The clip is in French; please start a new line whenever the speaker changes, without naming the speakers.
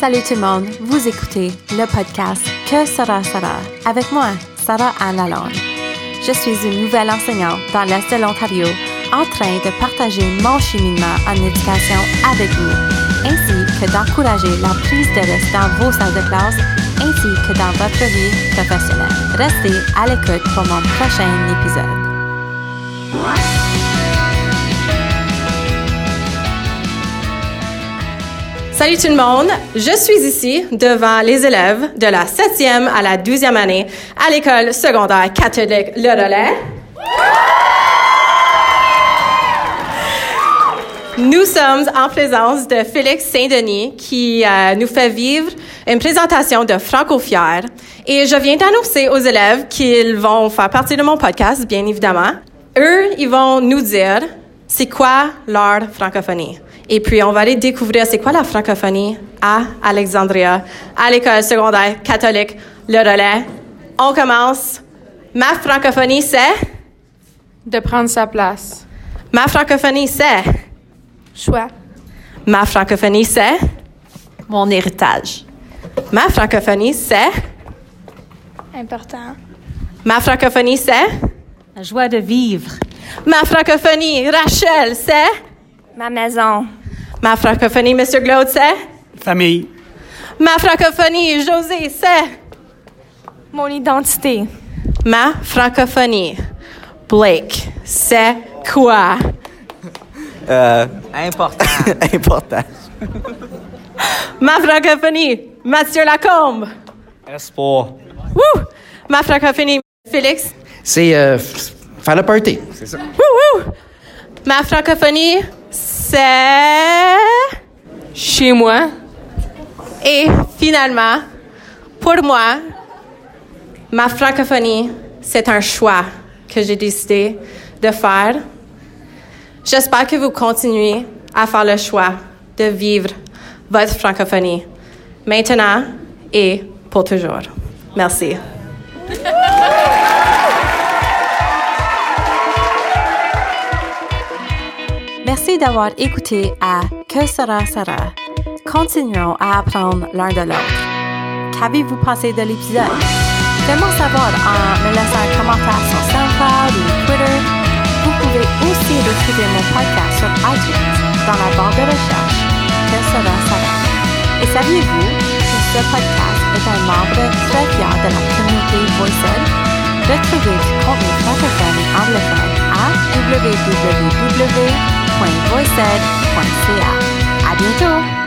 Salut tout le monde, vous écoutez le podcast Que sera sera avec moi, Sarah Anne Lalonde. Je suis une nouvelle enseignante dans l'Est de l'Ontario en train de partager mon cheminement en éducation avec vous, ainsi que d'encourager la prise de risque dans vos salles de classe ainsi que dans votre vie professionnelle. Restez à l'écoute pour mon prochain épisode.
Salut tout le monde, je suis ici devant les élèves de la 7e à la 12e année à l'école secondaire catholique Le Relais. Nous sommes en présence de Félix Saint-Denis qui euh, nous fait vivre une présentation de Franco Fier. Et je viens d'annoncer aux élèves qu'ils vont faire partie de mon podcast, bien évidemment. Eux, ils vont nous dire c'est quoi leur francophonie? Et puis, on va aller découvrir c'est quoi la francophonie à Alexandria, à l'école secondaire catholique Le Relais. On commence. Ma francophonie, c'est?
De prendre sa place.
Ma francophonie, c'est?
Choix.
Ma francophonie, c'est?
Mon héritage.
Ma francophonie, c'est?
Important.
Ma francophonie, c'est?
La joie de vivre.
Ma francophonie, Rachel, c'est?
Ma maison.
Ma francophonie, Monsieur Glaude, c'est?
Famille.
Ma francophonie, José, c'est?
Mon identité.
Ma francophonie, Blake, c'est quoi?
Euh,
Important.
important.
Ma francophonie, Mathieu Lacombe.
Espoir.
Wouh! Ma francophonie, Félix.
C'est euh, faire le party. C'est ça.
Ma francophonie, c'est...
Chez moi.
Et finalement, pour moi, ma francophonie, c'est un choix que j'ai décidé de faire. J'espère que vous continuez à faire le choix de vivre votre francophonie maintenant et pour toujours. Merci.
Merci d'avoir écouté à Que sera sera. Continuons à apprendre l'un de l'autre. Qu'avez-vous pensé de l'épisode? Faites-moi savoir en me laissant un commentaire sur SoundCloud ou Twitter. Vous pouvez aussi retrouver mon podcast sur iTunes dans la barre de recherche Que sera sera. Et saviez-vous que ce podcast est un membre très fier de la communauté VoiceEd? Retrouvez du contenu à www.voiced.ca. À bientôt!